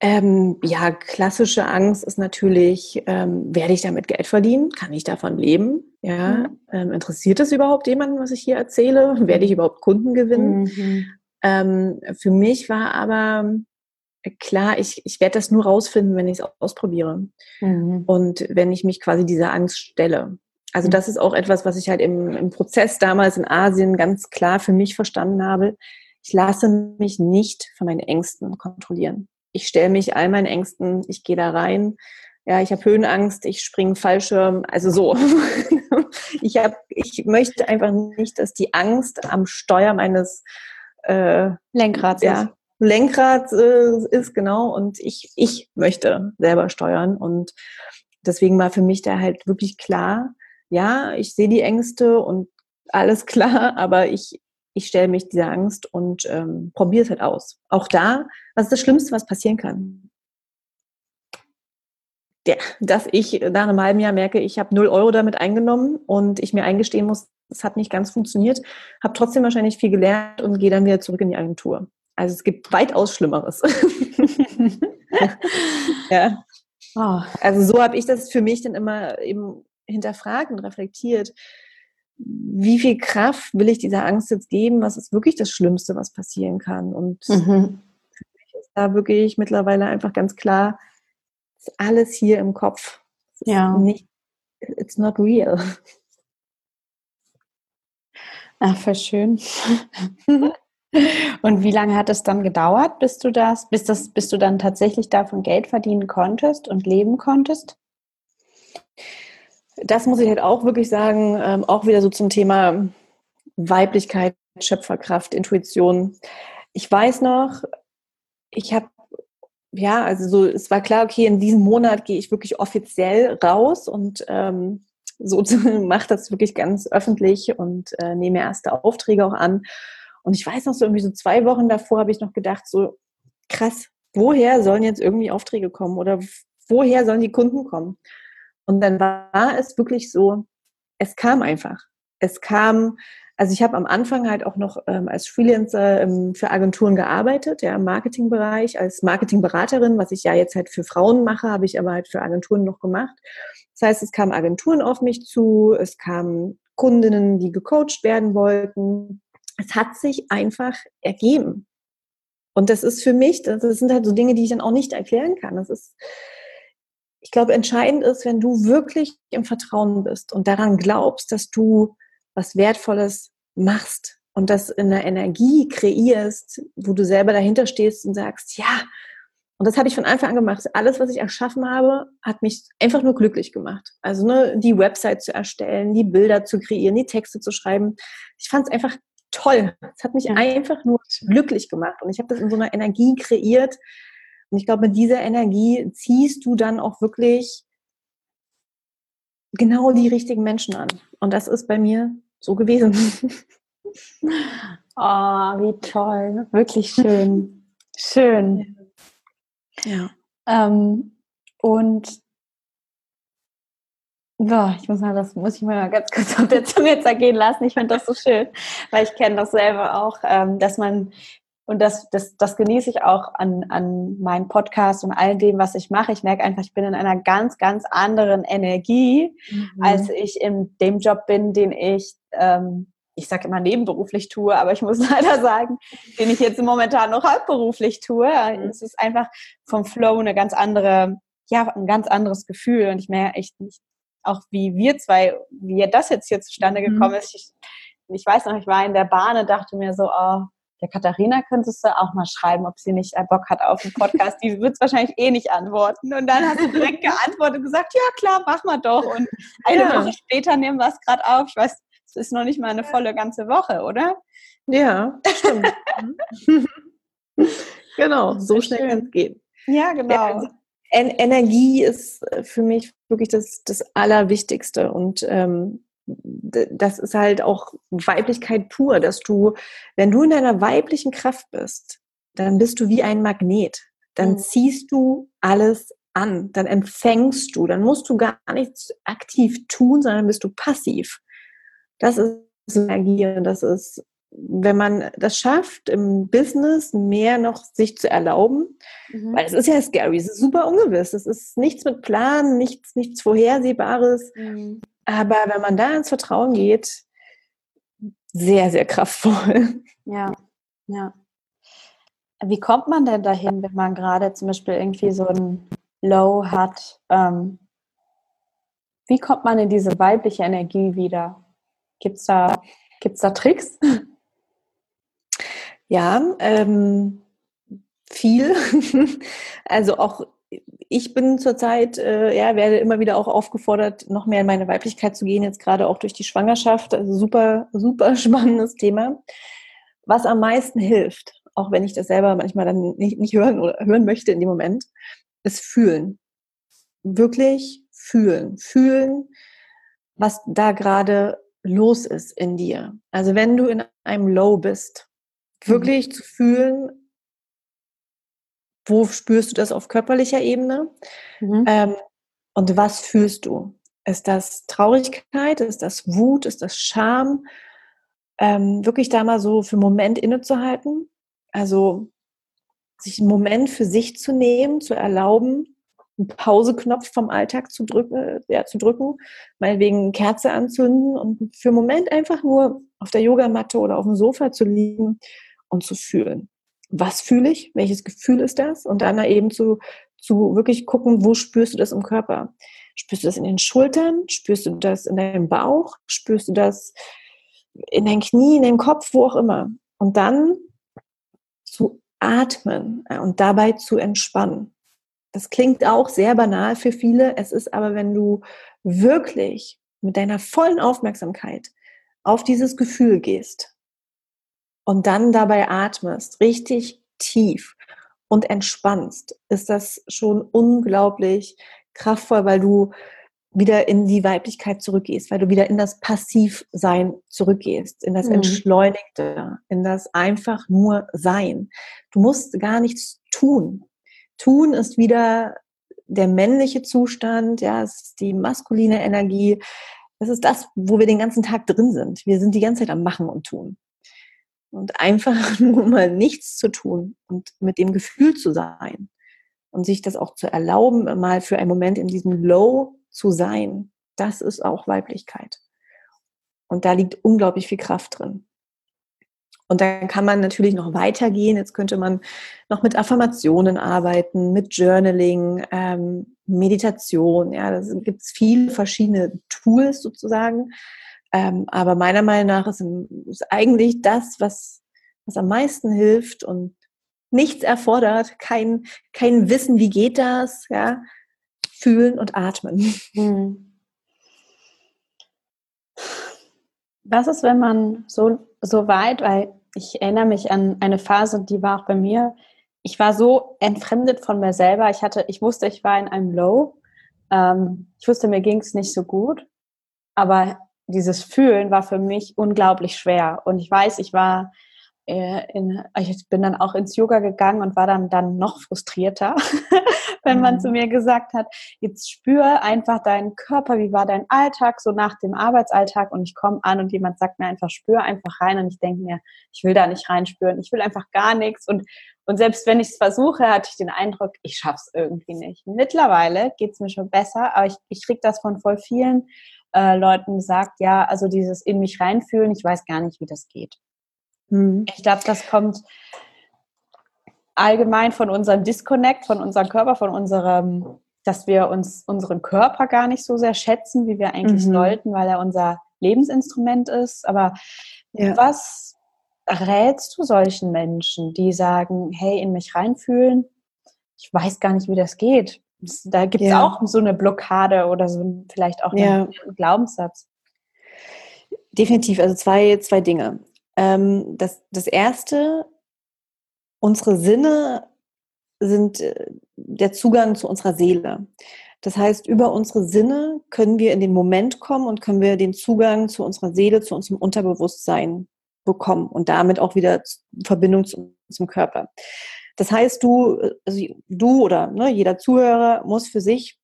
Ähm, ja, klassische Angst ist natürlich, ähm, werde ich damit Geld verdienen? Kann ich davon leben? Ja, mhm. ähm, interessiert es überhaupt jemanden, was ich hier erzähle? Werde ich überhaupt Kunden gewinnen? Mhm. Ähm, für mich war aber klar, ich, ich werde das nur rausfinden, wenn ich es ausprobiere. Mhm. Und wenn ich mich quasi dieser Angst stelle. Also mhm. das ist auch etwas, was ich halt im, im Prozess damals in Asien ganz klar für mich verstanden habe. Ich lasse mich nicht von meinen Ängsten kontrollieren ich stelle mich all meinen Ängsten, ich gehe da rein. Ja, ich habe Höhenangst, ich springe Fallschirm, also so. ich habe, ich möchte einfach nicht, dass die Angst am Steuer meines äh, Lenkrads ja, ist. Lenkrad äh, ist genau und ich ich möchte selber steuern und deswegen war für mich da halt wirklich klar, ja, ich sehe die Ängste und alles klar, aber ich ich stelle mich dieser Angst und ähm, probiere es halt aus. Auch da, was ist das Schlimmste, was passieren kann? Ja, dass ich nach einem halben Jahr merke, ich habe null Euro damit eingenommen und ich mir eingestehen muss, es hat nicht ganz funktioniert, habe trotzdem wahrscheinlich viel gelernt und gehe dann wieder zurück in die Agentur. Also es gibt weitaus Schlimmeres. ja. Oh. Also so habe ich das für mich dann immer eben hinterfragt und reflektiert wie viel Kraft will ich dieser Angst jetzt geben? Was ist wirklich das Schlimmste, was passieren kann? Und mhm. für mich ist da wirklich mittlerweile einfach ganz klar, ist alles hier im Kopf. ja. Nicht, it's not real. Ach, voll schön. Und wie lange hat es dann gedauert, bis du das, bis das, bis du dann tatsächlich davon Geld verdienen konntest und leben konntest? das muss ich halt auch wirklich sagen, ähm, auch wieder so zum Thema Weiblichkeit, Schöpferkraft, Intuition. Ich weiß noch, ich habe, ja, also so, es war klar, okay, in diesem Monat gehe ich wirklich offiziell raus und ähm, so mache das wirklich ganz öffentlich und äh, nehme erste Aufträge auch an. Und ich weiß noch so irgendwie so zwei Wochen davor habe ich noch gedacht, so krass, woher sollen jetzt irgendwie Aufträge kommen oder woher sollen die Kunden kommen? Und dann war es wirklich so, es kam einfach. Es kam, also ich habe am Anfang halt auch noch ähm, als Freelancer ähm, für Agenturen gearbeitet, ja, im Marketingbereich, als Marketingberaterin, was ich ja jetzt halt für Frauen mache, habe ich aber halt für Agenturen noch gemacht. Das heißt, es kamen Agenturen auf mich zu, es kamen Kundinnen, die gecoacht werden wollten. Es hat sich einfach ergeben. Und das ist für mich, das sind halt so Dinge, die ich dann auch nicht erklären kann. Das ist, ich glaube, entscheidend ist, wenn du wirklich im Vertrauen bist und daran glaubst, dass du was Wertvolles machst und das in einer Energie kreierst, wo du selber dahinter stehst und sagst, ja, und das habe ich von Anfang an gemacht. Alles, was ich erschaffen habe, hat mich einfach nur glücklich gemacht. Also ne, die Website zu erstellen, die Bilder zu kreieren, die Texte zu schreiben. Ich fand es einfach toll. Es hat mich einfach nur glücklich gemacht. Und ich habe das in so einer Energie kreiert, und ich glaube, mit dieser Energie ziehst du dann auch wirklich genau die richtigen Menschen an. Und das ist bei mir so gewesen. Oh, wie toll. Wirklich schön. Schön. Ja. Ähm, und Boah, ich muss mal, das muss ich mal ganz kurz auf der Zunge zergehen lassen. Ich finde das so schön, weil ich kenne das selber auch, ähm, dass man und das, das, das genieße ich auch an, an meinem Podcast und all dem, was ich mache. Ich merke einfach, ich bin in einer ganz, ganz anderen Energie, mhm. als ich in dem Job bin, den ich, ähm, ich sage immer nebenberuflich tue, aber ich muss leider sagen, den ich jetzt momentan noch hauptberuflich tue. Mhm. Es ist einfach vom Flow eine ganz andere, ja, ein ganz anderes Gefühl. Und ich merke echt nicht, auch wie wir zwei, wie das jetzt hier zustande mhm. gekommen ist. Ich, ich weiß noch, ich war in der Bahn und dachte mir so, oh, der Katharina könntest du auch mal schreiben, ob sie nicht Bock hat auf den Podcast. Die wird es wahrscheinlich eh nicht antworten. Und dann hast du direkt geantwortet und gesagt, ja klar, mach mal doch. Und eine ja. Woche später nehmen wir es gerade auf. Ich weiß, Es ist noch nicht mal eine volle ganze Woche, oder? Ja, stimmt. genau, so schnell kann es gehen. Ja, genau. Ja, also Energie ist äh, für mich wirklich das, das Allerwichtigste und ähm, das ist halt auch Weiblichkeit pur, dass du, wenn du in deiner weiblichen Kraft bist, dann bist du wie ein Magnet. Dann mhm. ziehst du alles an, dann empfängst du, dann musst du gar nichts aktiv tun, sondern bist du passiv. Das ist Energie und das ist wenn man das schafft, im Business mehr noch sich zu erlauben, mhm. weil es ist ja scary, es ist super ungewiss, es ist nichts mit Plan, nichts, nichts Vorhersehbares. Mhm. Aber wenn man da ins Vertrauen geht, sehr, sehr kraftvoll. Ja, ja. Wie kommt man denn dahin, wenn man gerade zum Beispiel irgendwie so ein Low hat? Ähm, wie kommt man in diese weibliche Energie wieder? Gibt es da, gibt's da Tricks? Ja, ähm, viel. also auch ich bin zurzeit, äh, ja, werde immer wieder auch aufgefordert, noch mehr in meine Weiblichkeit zu gehen, jetzt gerade auch durch die Schwangerschaft. Also super, super spannendes Thema. Was am meisten hilft, auch wenn ich das selber manchmal dann nicht, nicht hören oder hören möchte in dem Moment, ist fühlen. Wirklich fühlen. Fühlen, was da gerade los ist in dir. Also wenn du in einem Low bist, Mhm. wirklich mhm. zu fühlen, wo spürst du das auf körperlicher Ebene mhm. ähm, und was fühlst du? Ist das Traurigkeit? Ist das Wut? Ist das Scham? Ähm, wirklich da mal so für einen Moment innezuhalten. Also sich einen Moment für sich zu nehmen, zu erlauben, einen Pauseknopf vom Alltag zu drücken, ja, zu drücken, meinetwegen Kerze anzünden und für einen Moment einfach nur auf der Yogamatte oder auf dem Sofa zu liegen und zu fühlen. Was fühle ich? Welches Gefühl ist das? Und dann eben zu, zu wirklich gucken, wo spürst du das im Körper? Spürst du das in den Schultern? Spürst du das in deinem Bauch? Spürst du das in deinen Knie, in deinem Kopf, wo auch immer? Und dann zu atmen und dabei zu entspannen. Das klingt auch sehr banal für viele. Es ist aber, wenn du wirklich mit deiner vollen Aufmerksamkeit auf dieses Gefühl gehst, und dann dabei atmest, richtig tief und entspannst, ist das schon unglaublich kraftvoll, weil du wieder in die Weiblichkeit zurückgehst, weil du wieder in das Passivsein zurückgehst, in das mhm. Entschleunigte, in das einfach nur Sein. Du musst gar nichts tun. Tun ist wieder der männliche Zustand, ja, es ist die maskuline Energie. Das ist das, wo wir den ganzen Tag drin sind. Wir sind die ganze Zeit am Machen und Tun. Und einfach nur mal nichts zu tun und mit dem Gefühl zu sein und sich das auch zu erlauben, mal für einen Moment in diesem Low zu sein, das ist auch Weiblichkeit. Und da liegt unglaublich viel Kraft drin. Und dann kann man natürlich noch weitergehen. Jetzt könnte man noch mit Affirmationen arbeiten, mit Journaling, ähm, Meditation. Ja, da gibt es viele verschiedene Tools sozusagen, ähm, aber meiner Meinung nach ist, ist eigentlich das, was, was am meisten hilft und nichts erfordert, kein, kein Wissen, wie geht das, ja, fühlen und atmen. Hm. Was ist, wenn man so, so weit, weil ich erinnere mich an eine Phase, die war auch bei mir, ich war so entfremdet von mir selber, ich hatte, ich wusste, ich war in einem Low, ähm, ich wusste, mir ging es nicht so gut, aber dieses Fühlen war für mich unglaublich schwer. Und ich weiß, ich war äh, in, ich bin dann auch ins Yoga gegangen und war dann, dann noch frustrierter, wenn man zu mhm. mir gesagt hat, jetzt spür einfach deinen Körper, wie war dein Alltag, so nach dem Arbeitsalltag und ich komme an und jemand sagt mir einfach, spür einfach rein und ich denke mir, ich will da nicht reinspüren, ich will einfach gar nichts und und selbst wenn ich es versuche, hatte ich den Eindruck, ich schaff's irgendwie nicht. Mittlerweile geht's mir schon besser, aber ich, ich kriege das von voll vielen äh, Leuten gesagt, ja, also dieses in mich reinfühlen, ich weiß gar nicht, wie das geht. Mhm. Ich glaube, das kommt allgemein von unserem Disconnect, von unserem Körper, von unserem, dass wir uns unseren Körper gar nicht so sehr schätzen, wie wir eigentlich mhm. sollten, weil er unser Lebensinstrument ist. Aber ja. was rätst du solchen Menschen, die sagen, hey, in mich reinfühlen, ich weiß gar nicht, wie das geht. Da gibt es ja. auch so eine Blockade oder so vielleicht auch ja. einen Glaubenssatz. definitiv. Also zwei, zwei Dinge. Ähm, das, das erste, unsere Sinne sind äh, der Zugang zu unserer Seele. Das heißt, über unsere Sinne können wir in den Moment kommen und können wir den Zugang zu unserer Seele, zu unserem Unterbewusstsein bekommen und damit auch wieder Verbindung zu, zum Körper. Das heißt, du, also du oder ne, jeder Zuhörer muss für sich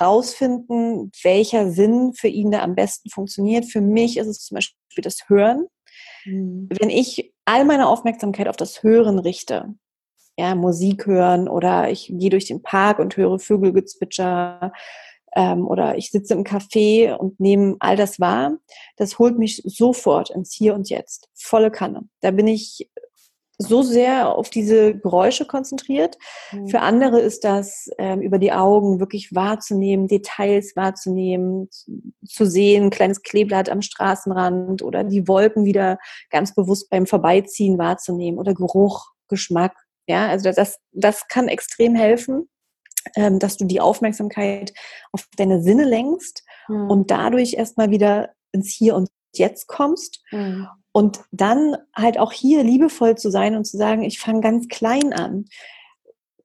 rausfinden, welcher Sinn für ihn da am besten funktioniert. Für mich ist es zum Beispiel das Hören. Mhm. Wenn ich all meine Aufmerksamkeit auf das Hören richte, ja, Musik hören oder ich gehe durch den Park und höre Vögelgezwitscher ähm, oder ich sitze im Café und nehme all das wahr, das holt mich sofort ins Hier und Jetzt, volle Kanne. Da bin ich so sehr auf diese Geräusche konzentriert. Mhm. Für andere ist das ähm, über die Augen wirklich wahrzunehmen, Details wahrzunehmen, zu sehen, ein kleines Kleeblatt am Straßenrand oder die Wolken wieder ganz bewusst beim Vorbeiziehen wahrzunehmen oder Geruch, Geschmack. Ja, also das, das kann extrem helfen, ähm, dass du die Aufmerksamkeit auf deine Sinne lenkst mhm. und dadurch erstmal wieder ins Hier und Jetzt kommst. Mhm. Und dann halt auch hier liebevoll zu sein und zu sagen, ich fange ganz klein an.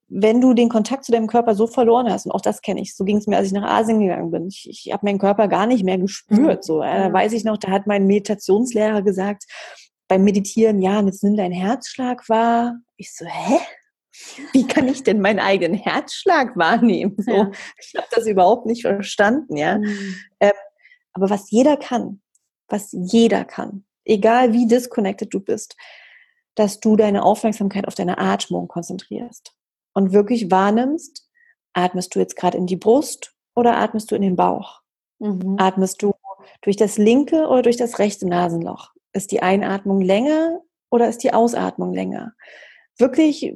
Wenn du den Kontakt zu deinem Körper so verloren hast, und auch das kenne ich, so ging es mir, als ich nach Asien gegangen bin. Ich, ich habe meinen Körper gar nicht mehr gespürt. Mhm. So, da weiß ich noch, da hat mein Meditationslehrer gesagt, beim Meditieren, ja, und jetzt nimm deinen Herzschlag wahr. Ich so, hä? Wie kann ich denn meinen eigenen Herzschlag wahrnehmen? So, ja. Ich habe das überhaupt nicht verstanden, ja. Mhm. Ähm, aber was jeder kann, was jeder kann, egal wie disconnected du bist, dass du deine Aufmerksamkeit auf deine Atmung konzentrierst und wirklich wahrnimmst, atmest du jetzt gerade in die Brust oder atmest du in den Bauch? Mhm. Atmest du durch das linke oder durch das rechte Nasenloch? Ist die Einatmung länger oder ist die Ausatmung länger? Wirklich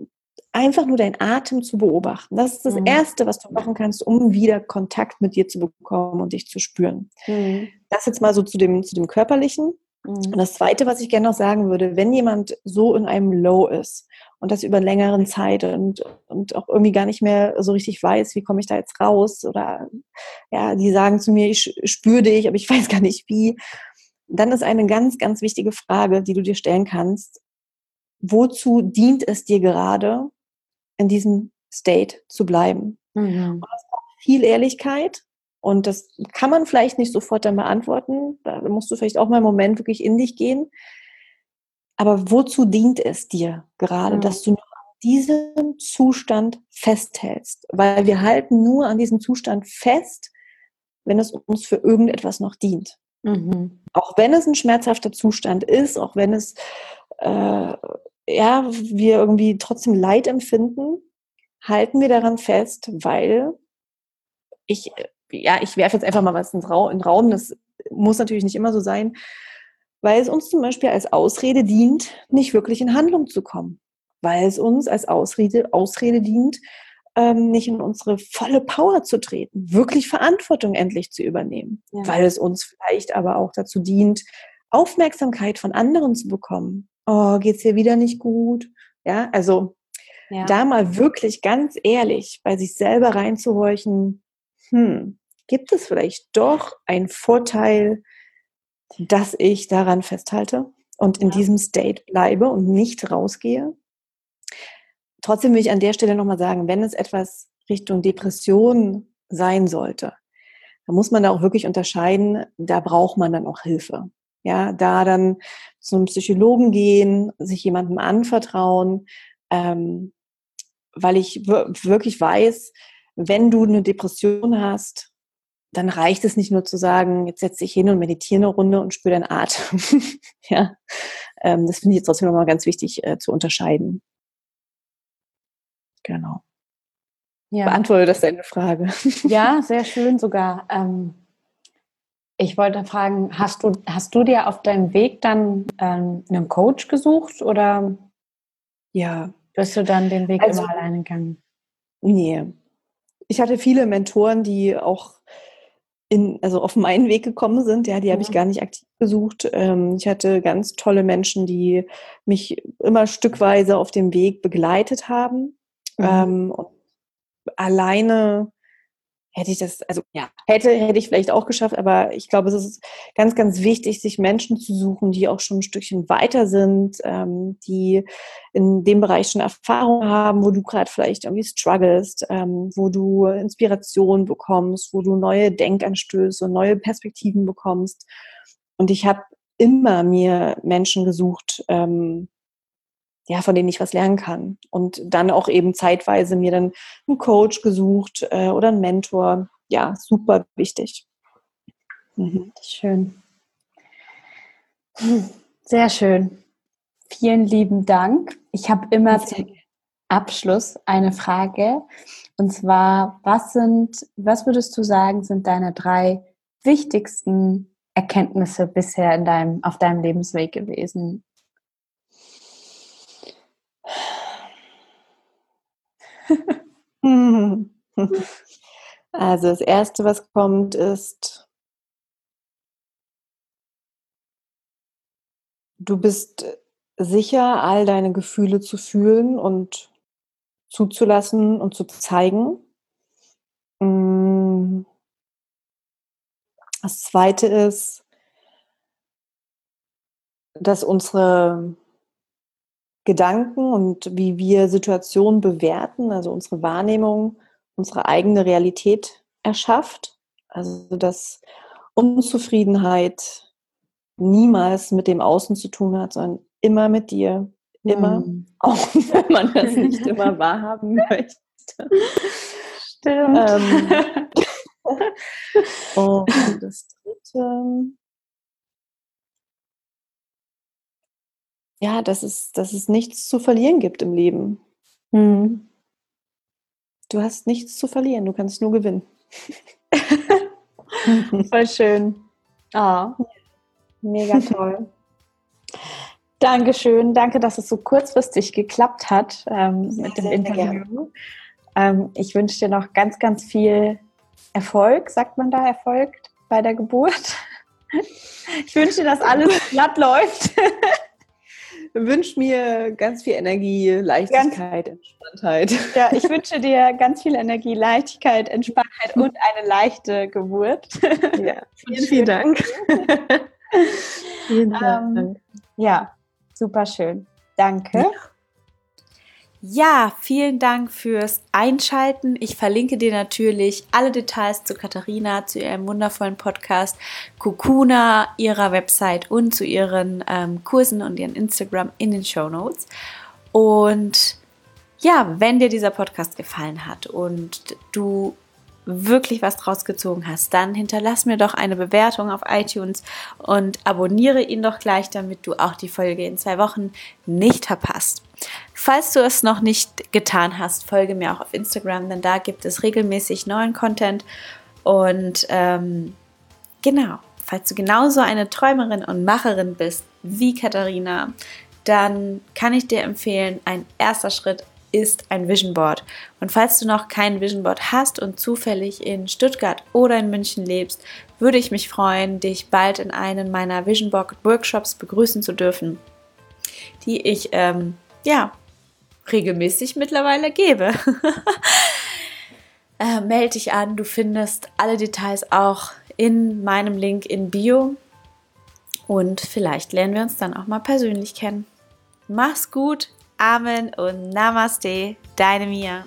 einfach nur deinen Atem zu beobachten. Das ist das mhm. Erste, was du machen kannst, um wieder Kontakt mit dir zu bekommen und dich zu spüren. Mhm. Das jetzt mal so zu dem, zu dem Körperlichen. Mhm. Und das Zweite, was ich gerne noch sagen würde, wenn jemand so in einem Low ist und das über längeren Zeit und, und auch irgendwie gar nicht mehr so richtig weiß, wie komme ich da jetzt raus oder ja, die sagen zu mir, ich spüre dich, aber ich weiß gar nicht wie, dann ist eine ganz, ganz wichtige Frage, die du dir stellen kannst. Wozu dient es dir gerade, in diesem State zu bleiben? Mhm. Und das braucht viel Ehrlichkeit. Und das kann man vielleicht nicht sofort dann beantworten. Da musst du vielleicht auch mal einen Moment wirklich in dich gehen. Aber wozu dient es dir gerade, mhm. dass du noch an diesem Zustand festhältst? Weil wir halten nur an diesem Zustand fest, wenn es uns für irgendetwas noch dient. Mhm. Auch wenn es ein schmerzhafter Zustand ist, auch wenn es äh, ja, wir irgendwie trotzdem Leid empfinden, halten wir daran fest, weil ich, ja, ich werfe jetzt einfach mal was ins Raum, in den Raum, das muss natürlich nicht immer so sein, weil es uns zum Beispiel als Ausrede dient, nicht wirklich in Handlung zu kommen. Weil es uns als Ausrede, Ausrede dient, ähm, nicht in unsere volle Power zu treten, wirklich Verantwortung endlich zu übernehmen, ja. weil es uns vielleicht aber auch dazu dient, Aufmerksamkeit von anderen zu bekommen. Oh, geht's dir wieder nicht gut? Ja, also ja. da mal wirklich ganz ehrlich bei sich selber reinzuhorchen, hm, gibt es vielleicht doch einen Vorteil, dass ich daran festhalte und in ja. diesem State bleibe und nicht rausgehe? Trotzdem will ich an der Stelle nochmal sagen, wenn es etwas Richtung Depression sein sollte, dann muss man da auch wirklich unterscheiden, da braucht man dann auch Hilfe. Ja, da dann zum Psychologen gehen, sich jemandem anvertrauen, ähm, weil ich wirklich weiß, wenn du eine Depression hast, dann reicht es nicht nur zu sagen, jetzt setz dich hin und meditiere eine Runde und spür deinen Atem. ja, ähm, das finde ich jetzt trotzdem nochmal ganz wichtig äh, zu unterscheiden. Genau. Ja. Beantworte das deine Frage. Ja, sehr schön sogar. Ähm, ich wollte fragen, hast du, hast du dir auf deinem Weg dann ähm, einen Coach gesucht oder ja. bist du dann den Weg also, immer alleine gegangen? Nee. Ich hatte viele Mentoren, die auch in, also auf meinen Weg gekommen sind, ja, die habe ich gar nicht aktiv gesucht. Ähm, ich hatte ganz tolle Menschen, die mich immer stückweise auf dem Weg begleitet haben. Mhm. Ähm, alleine, hätte ich das, also ja, hätte, hätte ich vielleicht auch geschafft, aber ich glaube, es ist ganz, ganz wichtig, sich Menschen zu suchen, die auch schon ein Stückchen weiter sind, ähm, die in dem Bereich schon Erfahrung haben, wo du gerade vielleicht irgendwie strugglest, ähm, wo du Inspiration bekommst, wo du neue Denkanstöße, neue Perspektiven bekommst. Und ich habe immer mir Menschen gesucht, ähm, ja, von denen ich was lernen kann. Und dann auch eben zeitweise mir dann einen Coach gesucht äh, oder einen Mentor. Ja, super wichtig. Mhm. Schön. Sehr schön. Vielen lieben Dank. Ich habe immer zum Abschluss eine Frage. Und zwar, was sind, was würdest du sagen, sind deine drei wichtigsten Erkenntnisse bisher in deinem, auf deinem Lebensweg gewesen? Also das Erste, was kommt, ist, du bist sicher, all deine Gefühle zu fühlen und zuzulassen und zu zeigen. Mm. Das Zweite ist, dass unsere Gedanken und wie wir Situationen bewerten, also unsere Wahrnehmung, unsere eigene Realität erschafft. Also dass Unzufriedenheit niemals mit dem Außen zu tun hat, sondern immer mit dir. Immer, mhm. auch wenn man das nicht immer wahrhaben möchte. Stimmt. Ähm, und das dritte, ja, dass es, dass es nichts zu verlieren gibt im Leben. Mhm. Du hast nichts zu verlieren, du kannst nur gewinnen. Voll schön. Ah, mega toll. Dankeschön. Danke, dass es so kurzfristig geklappt hat ähm, mit dem Interview. Ähm, ich wünsche dir noch ganz, ganz viel Erfolg. Sagt man da Erfolg bei der Geburt? Ich wünsche dir, dass alles glatt läuft wünsche mir ganz viel Energie, Leichtigkeit, ganz, Entspanntheit. Ja, ich wünsche dir ganz viel Energie, Leichtigkeit, Entspanntheit und eine leichte Geburt. Ja, vielen, vielen Dank. vielen Dank. Ähm, ja, super schön. Danke. Ja. Ja, vielen Dank fürs Einschalten. Ich verlinke dir natürlich alle Details zu Katharina, zu ihrem wundervollen Podcast Kukuna, ihrer Website und zu ihren ähm, Kursen und ihren Instagram in den Show Notes. Und ja, wenn dir dieser Podcast gefallen hat und du wirklich was draus gezogen hast, dann hinterlass mir doch eine Bewertung auf iTunes und abonniere ihn doch gleich, damit du auch die Folge in zwei Wochen nicht verpasst. Falls du es noch nicht getan hast, folge mir auch auf Instagram, denn da gibt es regelmäßig neuen Content. Und ähm, genau, falls du genauso eine Träumerin und Macherin bist wie Katharina, dann kann ich dir empfehlen, ein erster Schritt ist ein Vision Board. Und falls du noch kein Vision Board hast und zufällig in Stuttgart oder in München lebst, würde ich mich freuen, dich bald in einen meiner Vision Board Workshops begrüßen zu dürfen, die ich ähm, ja regelmäßig mittlerweile gebe. äh, melde dich an, du findest alle Details auch in meinem Link in Bio. Und vielleicht lernen wir uns dann auch mal persönlich kennen. Mach's gut, Amen und Namaste, deine Mia.